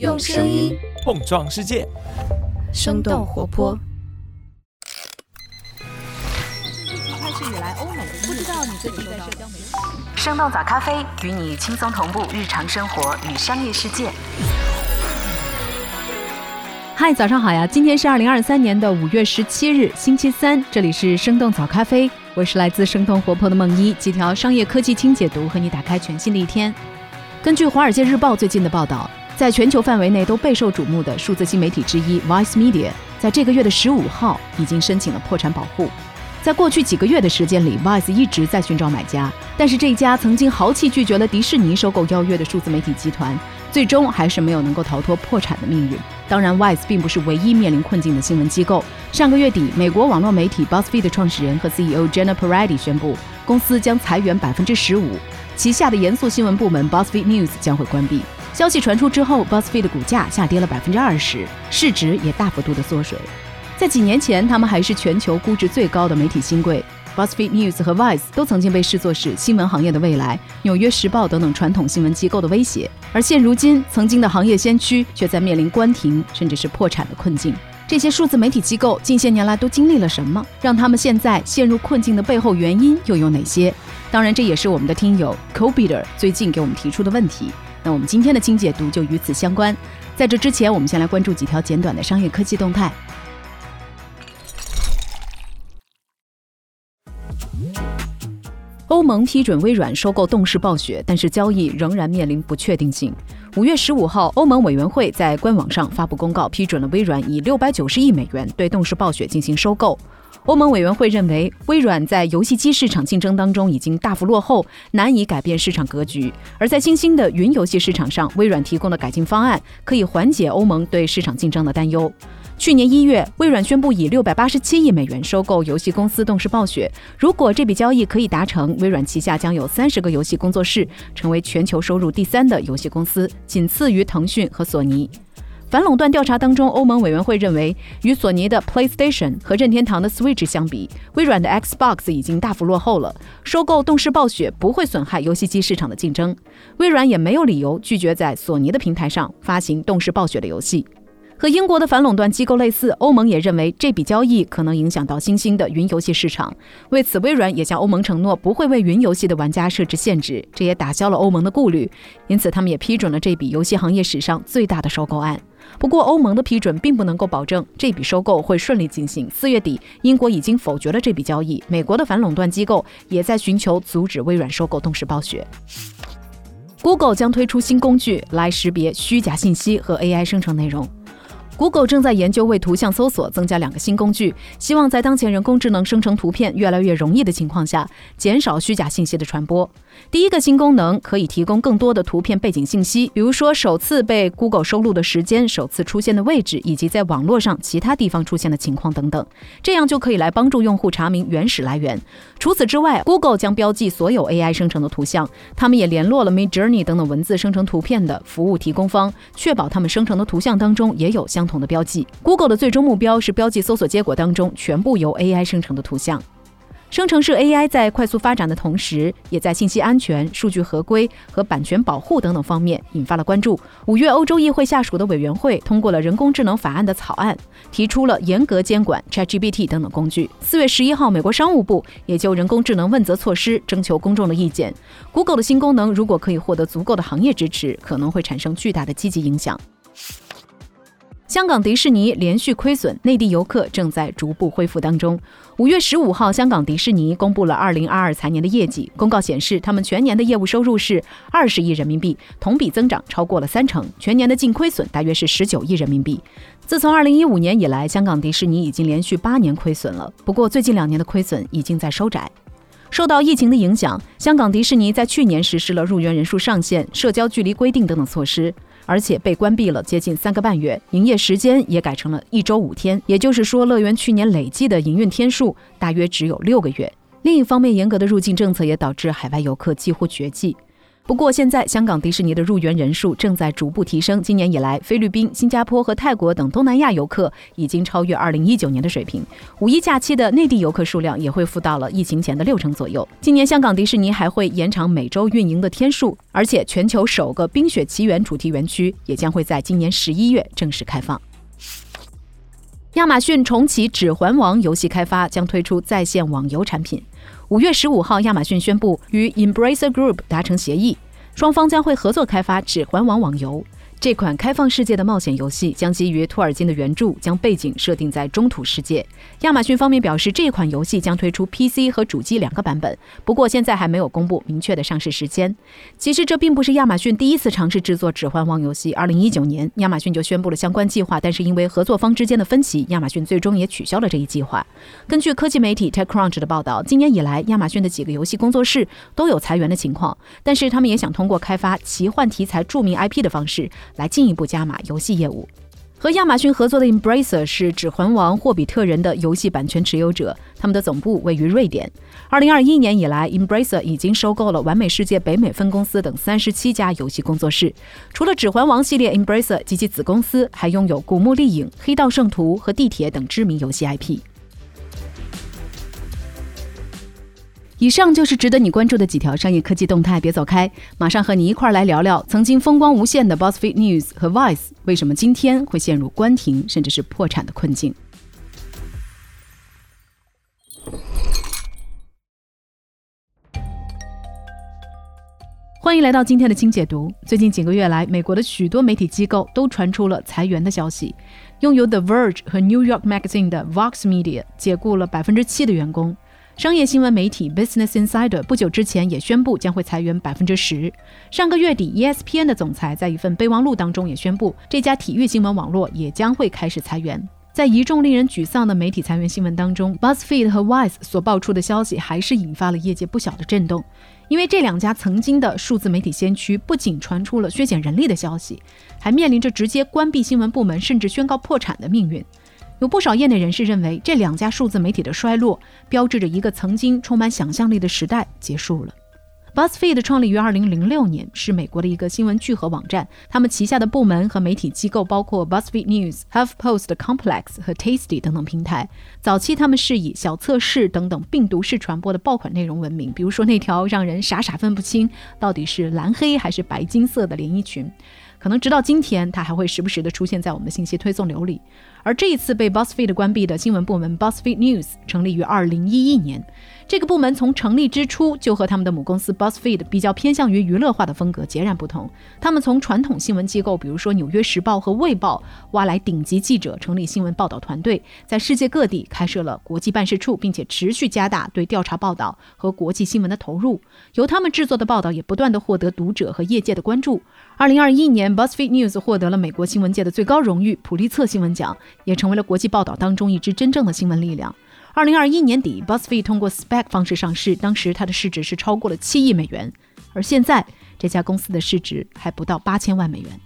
用声音碰撞世界，生动活泼。开始以来，欧美不知道你最近在社交媒体。生动早咖啡与你轻松同步日常生活与商业世界。嗨，早上好呀！今天是二零二三年的五月十七日，星期三，这里是生动早咖啡，我是来自生动活泼的梦一，几条商业科技轻解读，和你打开全新的一天。根据《华尔街日报》最近的报道，在全球范围内都备受瞩目的数字新媒体之一 Vice Media，在这个月的十五号已经申请了破产保护。在过去几个月的时间里，Vice 一直在寻找买家，但是这家曾经豪气拒绝了迪士尼收购邀约的数字媒体集团，最终还是没有能够逃脱破产的命运。当然，Vice 并不是唯一面临困境的新闻机构。上个月底，美国网络媒体 BuzzFeed 的创始人和 CEO Jenna Parady 宣布，公司将裁员百分之十五，旗下的严肃新闻部门 BuzzFeed News 将会关闭。消息传出之后，BuzzFeed 的股价下跌了百分之二十，市值也大幅度的缩水。在几年前，他们还是全球估值最高的媒体新贵。BuzzFeed News 和 Vice 都曾经被视作是新闻行业的未来，《纽约时报》等等传统新闻机构的威胁。而现如今，曾经的行业先驱却在面临关停甚至是破产的困境。这些数字媒体机构近些年来都经历了什么？让他们现在陷入困境的背后原因又有哪些？当然，这也是我们的听友 Cobiter 最近给我们提出的问题。那我们今天的精解读就与此相关。在这之前，我们先来关注几条简短的商业科技动态。欧盟批准微软收购动视暴雪，但是交易仍然面临不确定性。五月十五号，欧盟委员会在官网上发布公告，批准了微软以六百九十亿美元对动视暴雪进行收购。欧盟委员会认为，微软在游戏机市场竞争当中已经大幅落后，难以改变市场格局；而在新兴的云游戏市场上，微软提供的改进方案可以缓解欧盟对市场竞争的担忧。去年一月，微软宣布以六百八十七亿美元收购游戏公司动视暴雪。如果这笔交易可以达成，微软旗下将有三十个游戏工作室，成为全球收入第三的游戏公司，仅次于腾讯和索尼。反垄断调查当中，欧盟委员会认为，与索尼的 PlayStation 和任天堂的 Switch 相比，微软的 Xbox 已经大幅落后了。收购动视暴雪不会损害游戏机市场的竞争，微软也没有理由拒绝在索尼的平台上发行动视暴雪的游戏。和英国的反垄断机构类似，欧盟也认为这笔交易可能影响到新兴的云游戏市场。为此，微软也向欧盟承诺不会为云游戏的玩家设置限制，这也打消了欧盟的顾虑。因此，他们也批准了这笔游戏行业史上最大的收购案。不过，欧盟的批准并不能够保证这笔收购会顺利进行。四月底，英国已经否决了这笔交易。美国的反垄断机构也在寻求阻止微软收购动视暴雪。Google 将推出新工具来识别虚假信息和 AI 生成内容。Google 正在研究为图像搜索增加两个新工具，希望在当前人工智能生成图片越来越容易的情况下，减少虚假信息的传播。第一个新功能可以提供更多的图片背景信息，比如说首次被 Google 收录的时间、首次出现的位置，以及在网络上其他地方出现的情况等等。这样就可以来帮助用户查明原始来源。除此之外，Google 将标记所有 AI 生成的图像。他们也联络了 Midjourney 等等文字生成图片的服务提供方，确保他们生成的图像当中也有相。相同的标记。Google 的最终目标是标记搜索结果当中全部由 AI 生成的图像。生成式 AI 在快速发展的同时，也在信息安全、数据合规和版权保护等等方面引发了关注。五月，欧洲议会下属的委员会通过了人工智能法案的草案，提出了严格监管 ChatGPT 等等工具。四月十一号，美国商务部也就人工智能问责措施征求公众的意见。Google 的新功能如果可以获得足够的行业支持，可能会产生巨大的积极影响。香港迪士尼连续亏损，内地游客正在逐步恢复当中。五月十五号，香港迪士尼公布了二零二二财年的业绩。公告显示，他们全年的业务收入是二十亿人民币，同比增长超过了三成。全年的净亏损大约是十九亿人民币。自从二零一五年以来，香港迪士尼已经连续八年亏损了。不过，最近两年的亏损已经在收窄。受到疫情的影响，香港迪士尼在去年实施了入园人数上限、社交距离规定等等措施。而且被关闭了接近三个半月，营业时间也改成了一周五天，也就是说，乐园去年累计的营运天数大约只有六个月。另一方面，严格的入境政策也导致海外游客几乎绝迹。不过，现在香港迪士尼的入园人数正在逐步提升。今年以来，菲律宾、新加坡和泰国等东南亚游客已经超越2019年的水平。五一假期的内地游客数量也恢复到了疫情前的六成左右。今年香港迪士尼还会延长每周运营的天数，而且全球首个《冰雪奇缘》主题园区也将会在今年十一月正式开放。亚马逊重启《指环王》游戏开发，将推出在线网游产品。五月十五号，亚马逊宣布与 Embracer Group 达成协议，双方将会合作开发《指环王》网游。这款开放世界的冒险游戏将基于托尔金的原著，将背景设定在中土世界。亚马逊方面表示，这款游戏将推出 PC 和主机两个版本，不过现在还没有公布明确的上市时间。其实这并不是亚马逊第一次尝试制作《指环王》游戏。二零一九年，亚马逊就宣布了相关计划，但是因为合作方之间的分歧，亚马逊最终也取消了这一计划。根据科技媒体 TechCrunch 的报道，今年以来，亚马逊的几个游戏工作室都有裁员的情况，但是他们也想通过开发奇幻题材著名 IP 的方式。来进一步加码游戏业务。和亚马逊合作的 Embracer 是《指环王》《霍比特人》的游戏版权持有者，他们的总部位于瑞典。二零二一年以来，Embracer 已经收购了完美世界北美分公司等三十七家游戏工作室。除了《指环王》系列，Embracer 及其子公司还拥有《古墓丽影》《黑道圣徒》和《地铁》等知名游戏 IP。以上就是值得你关注的几条商业科技动态，别走开，马上和你一块儿来聊聊曾经风光无限的 BuzzFeed News 和 Vice 为什么今天会陷入关停甚至是破产的困境。欢迎来到今天的清解读。最近几个月来，美国的许多媒体机构都传出了裁员的消息，拥有 The Verge 和 New York Magazine 的 Vox Media 解雇了百分之七的员工。商业新闻媒体 Business Insider 不久之前也宣布将会裁员百分之十。上个月底，ESPN 的总裁在一份备忘录当中也宣布，这家体育新闻网络也将会开始裁员。在一众令人沮丧的媒体裁员新闻当中，BuzzFeed 和 Vice 所爆出的消息还是引发了业界不小的震动，因为这两家曾经的数字媒体先驱不仅传出了削减人力的消息，还面临着直接关闭新闻部门甚至宣告破产的命运。有不少业内人士认为，这两家数字媒体的衰落，标志着一个曾经充满想象力的时代结束了。BuzzFeed 创立于2006年，是美国的一个新闻聚合网站。他们旗下的部门和媒体机构包括 BuzzFeed News、HuffPost、Complex 和 Tasty 等等平台。早期他们是以小测试等等病毒式传播的爆款内容闻名，比如说那条让人傻傻分不清到底是蓝黑还是白金色的连衣裙。可能直到今天，它还会时不时地出现在我们的信息推送流里。而这一次被 BuzzFeed 关闭的新闻部门 BuzzFeed News 成立于2011年。这个部门从成立之初就和他们的母公司 BuzzFeed 比较偏向于娱乐化的风格截然不同。他们从传统新闻机构，比如说《纽约时报》和《卫报》，挖来顶级记者，成立新闻报道团队，在世界各地开设了国际办事处，并且持续加大对调查报道和国际新闻的投入。由他们制作的报道也不断的获得读者和业界的关注。2021年，BuzzFeed News 获得了美国新闻界的最高荣誉普利策新闻奖，也成为了国际报道当中一支真正的新闻力量。二零二一年底，BuzzFeed 通过 SPAC 方式上市，当时它的市值是超过了七亿美元，而现在这家公司的市值还不到八千万美元。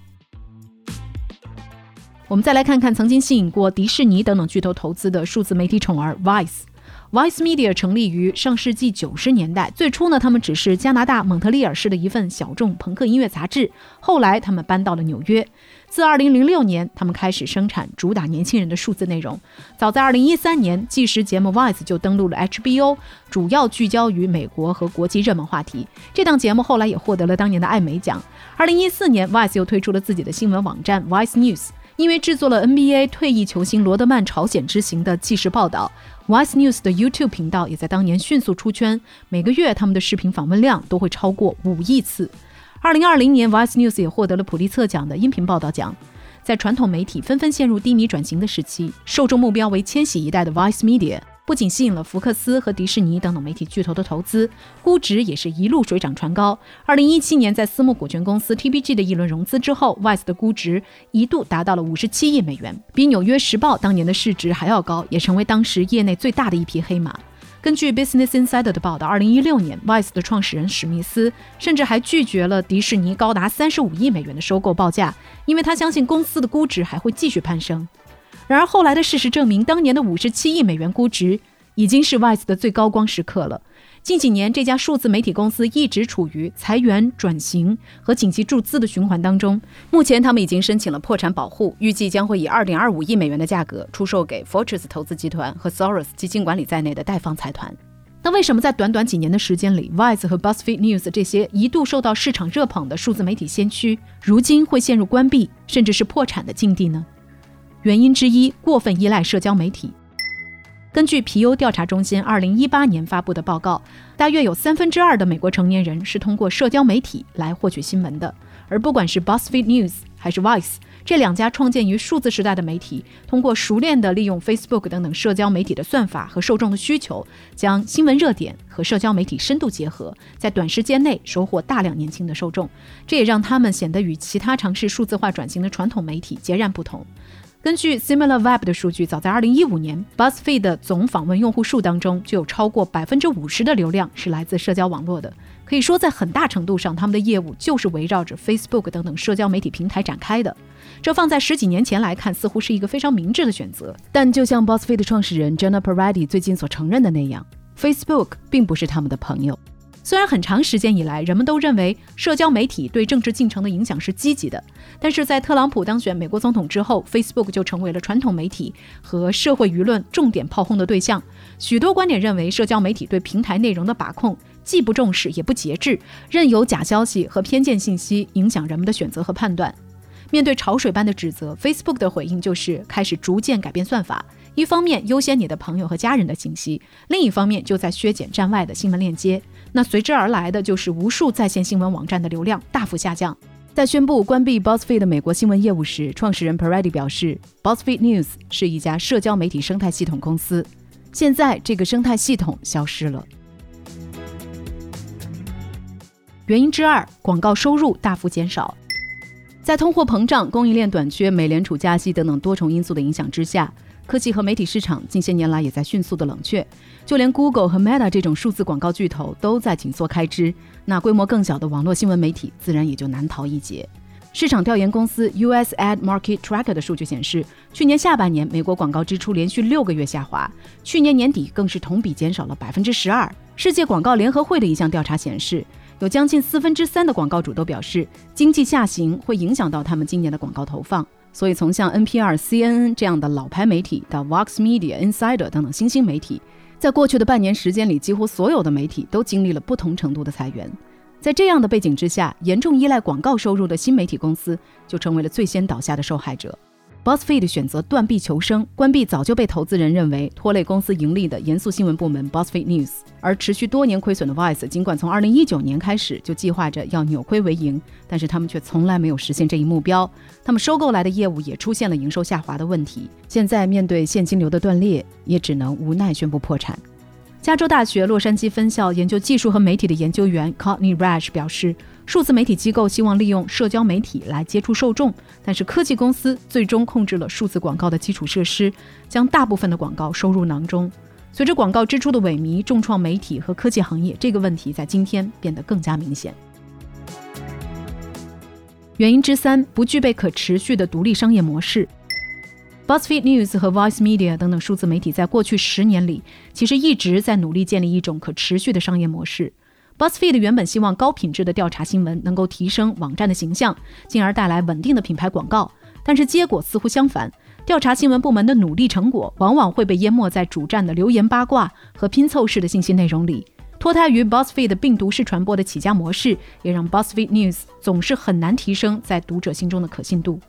我们再来看看曾经吸引过迪士尼等等巨头投资的数字媒体宠儿 Vice。Vice Media 成立于上世纪九十年代，最初呢，他们只是加拿大蒙特利尔市的一份小众朋克音乐杂志，后来他们搬到了纽约。自2006年，他们开始生产主打年轻人的数字内容。早在2013年，纪实节目 Vice 就登陆了 HBO，主要聚焦于美国和国际热门话题。这档节目后来也获得了当年的艾美奖。2014年，Vice 又推出了自己的新闻网站 Vice News。因为制作了 NBA 退役球星罗德曼朝鲜之行的纪实报道，Vice News 的 YouTube 频道也在当年迅速出圈。每个月他们的视频访问量都会超过五亿次。二零二零年，Vice News 也获得了普利策奖的音频报道奖。在传统媒体纷纷陷入低迷转型的时期，受众目标为千禧一代的 Vice Media 不仅吸引了福克斯和迪士尼等等媒体巨头的投资，估值也是一路水涨船高。二零一七年，在私募股权公司 TBG 的一轮融资之后，Vice 的估值一度达到了五十七亿美元，比纽约时报当年的市值还要高，也成为当时业内最大的一匹黑马。根据 Business Insider 的报道，二零一六年，Vice 的创始人史密斯甚至还拒绝了迪士尼高达三十五亿美元的收购报价，因为他相信公司的估值还会继续攀升。然而，后来的事实证明，当年的五十七亿美元估值已经是 Vice 的最高光时刻了。近几年，这家数字媒体公司一直处于裁员、转型和紧急注资的循环当中。目前，他们已经申请了破产保护，预计将会以2.25亿美元的价格出售给 Fortress 投资集团和 Soros 基金管理在内的贷方财团。那为什么在短短几年的时间里，Vice 和 BuzzFeed News 这些一度受到市场热捧的数字媒体先驱，如今会陷入关闭甚至是破产的境地呢？原因之一，过分依赖社交媒体。根据皮尤调查中心二零一八年发布的报告，大约有三分之二的美国成年人是通过社交媒体来获取新闻的。而不管是 BuzzFeed News 还是 Vice 这两家创建于数字时代的媒体，通过熟练地利用 Facebook 等等社交媒体的算法和受众的需求，将新闻热点和社交媒体深度结合，在短时间内收获大量年轻的受众。这也让他们显得与其他尝试数字化转型的传统媒体截然不同。根据 SimilarWeb 的数据，早在2015年，BuzzFeed 的总访问用户数当中就有超过百分之五十的流量是来自社交网络的。可以说，在很大程度上，他们的业务就是围绕着 Facebook 等等社交媒体平台展开的。这放在十几年前来看，似乎是一个非常明智的选择。但就像 BuzzFeed 创始人 Jenna Parady 最近所承认的那样，Facebook 并不是他们的朋友。虽然很长时间以来，人们都认为社交媒体对政治进程的影响是积极的，但是在特朗普当选美国总统之后，Facebook 就成为了传统媒体和社会舆论重点炮轰的对象。许多观点认为，社交媒体对平台内容的把控既不重视也不节制，任由假消息和偏见信息影响人们的选择和判断。面对潮水般的指责，Facebook 的回应就是开始逐渐改变算法。一方面优先你的朋友和家人的信息，另一方面就在削减站外的新闻链接。那随之而来的就是无数在线新闻网站的流量大幅下降。在宣布关闭 BuzzFeed 的美国新闻业务时，创始人 Parady 表示，BuzzFeed News 是一家社交媒体生态系统公司。现在这个生态系统消失了。原因之二，广告收入大幅减少。在通货膨胀、供应链短缺、美联储加息等等多重因素的影响之下。科技和媒体市场近些年来也在迅速的冷却，就连 Google 和 Meta 这种数字广告巨头都在紧缩开支，那规模更小的网络新闻媒体自然也就难逃一劫。市场调研公司 US Ad Market Tracker 的数据显示，去年下半年美国广告支出连续六个月下滑，去年年底更是同比减少了百分之十二。世界广告联合会的一项调查显示，有将近四分之三的广告主都表示，经济下行会影响到他们今年的广告投放。所以，从像 NPR、CNN 这样的老牌媒体到 Vox Media、Insider 等等新兴媒体，在过去的半年时间里，几乎所有的媒体都经历了不同程度的裁员。在这样的背景之下，严重依赖广告收入的新媒体公司就成为了最先倒下的受害者。BuzzFeed 选择断臂求生，关闭早就被投资人认为拖累公司盈利的严肃新闻部门 BuzzFeed News。而持续多年亏损的 Vice，尽管从2019年开始就计划着要扭亏为盈，但是他们却从来没有实现这一目标。他们收购来的业务也出现了营收下滑的问题。现在面对现金流的断裂，也只能无奈宣布破产。加州大学洛杉矶分校研究技术和媒体的研究员 Courtney Rash 表示，数字媒体机构希望利用社交媒体来接触受众，但是科技公司最终控制了数字广告的基础设施，将大部分的广告收入囊中。随着广告支出的萎靡，重创媒体和科技行业这个问题在今天变得更加明显。原因之三，不具备可持续的独立商业模式。BuzzFeed News 和 Voice Media 等等数字媒体在过去十年里，其实一直在努力建立一种可持续的商业模式。BuzzFeed 原本希望高品质的调查新闻能够提升网站的形象，进而带来稳定的品牌广告，但是结果似乎相反。调查新闻部门的努力成果，往往会被淹没在主站的流言八卦和拼凑式的信息内容里。脱胎于 BuzzFeed 病毒式传播的起家模式，也让 BuzzFeed News 总是很难提升在读者心中的可信度。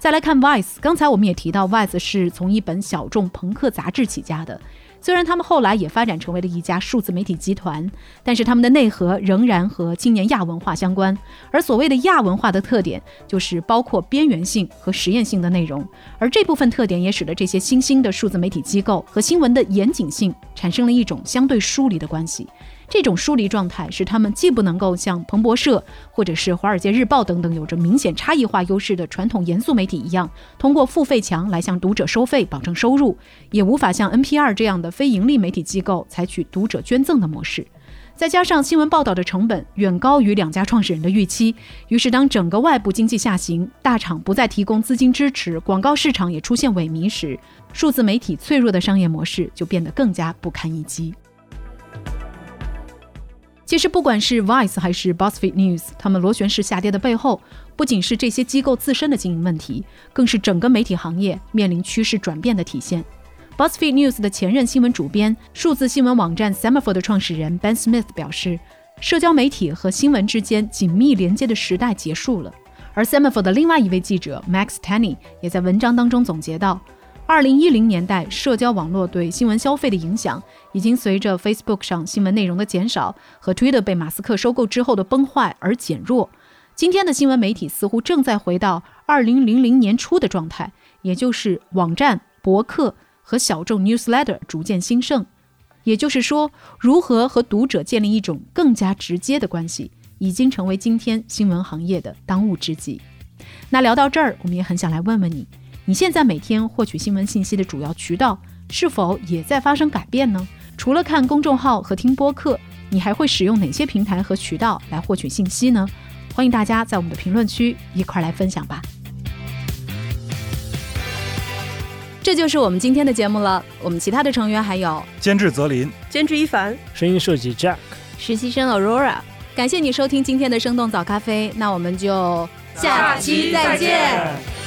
再来看 Vice，刚才我们也提到，Vice 是从一本小众朋克杂志起家的。虽然他们后来也发展成为了一家数字媒体集团，但是他们的内核仍然和青年亚文化相关。而所谓的亚文化的特点，就是包括边缘性和实验性的内容。而这部分特点也使得这些新兴的数字媒体机构和新闻的严谨性产生了一种相对疏离的关系。这种疏离状态使他们既不能够像彭博社或者是华尔街日报等等有着明显差异化优势的传统严肃媒体一样，通过付费墙来向读者收费保证收入，也无法像 NPR 这样的非盈利媒体机构采取读者捐赠的模式。再加上新闻报道的成本远高于两家创始人的预期，于是当整个外部经济下行，大厂不再提供资金支持，广告市场也出现萎靡时，数字媒体脆弱的商业模式就变得更加不堪一击。其实，不管是 Vice 还是 BuzzFeed News，他们螺旋式下跌的背后，不仅是这些机构自身的经营问题，更是整个媒体行业面临趋势转变的体现。BuzzFeed News 的前任新闻主编、数字新闻网站 Semaphore 的创始人 Ben Smith 表示，社交媒体和新闻之间紧密连接的时代结束了。而 Semaphore 的另外一位记者 Max Tenny 也在文章当中总结到。二零一零年代，社交网络对新闻消费的影响，已经随着 Facebook 上新闻内容的减少和 Twitter 被马斯克收购之后的崩坏而减弱。今天的新闻媒体似乎正在回到二零零零年初的状态，也就是网站、博客和小众 newsletter 逐渐兴盛。也就是说，如何和读者建立一种更加直接的关系，已经成为今天新闻行业的当务之急。那聊到这儿，我们也很想来问问你。你现在每天获取新闻信息的主要渠道是否也在发生改变呢？除了看公众号和听播客，你还会使用哪些平台和渠道来获取信息呢？欢迎大家在我们的评论区一块来分享吧。这就是我们今天的节目了。我们其他的成员还有监制泽林、监制一凡、声音设计 Jack、实习生 Aurora。感谢你收听今天的生动早咖啡，那我们就下期再见。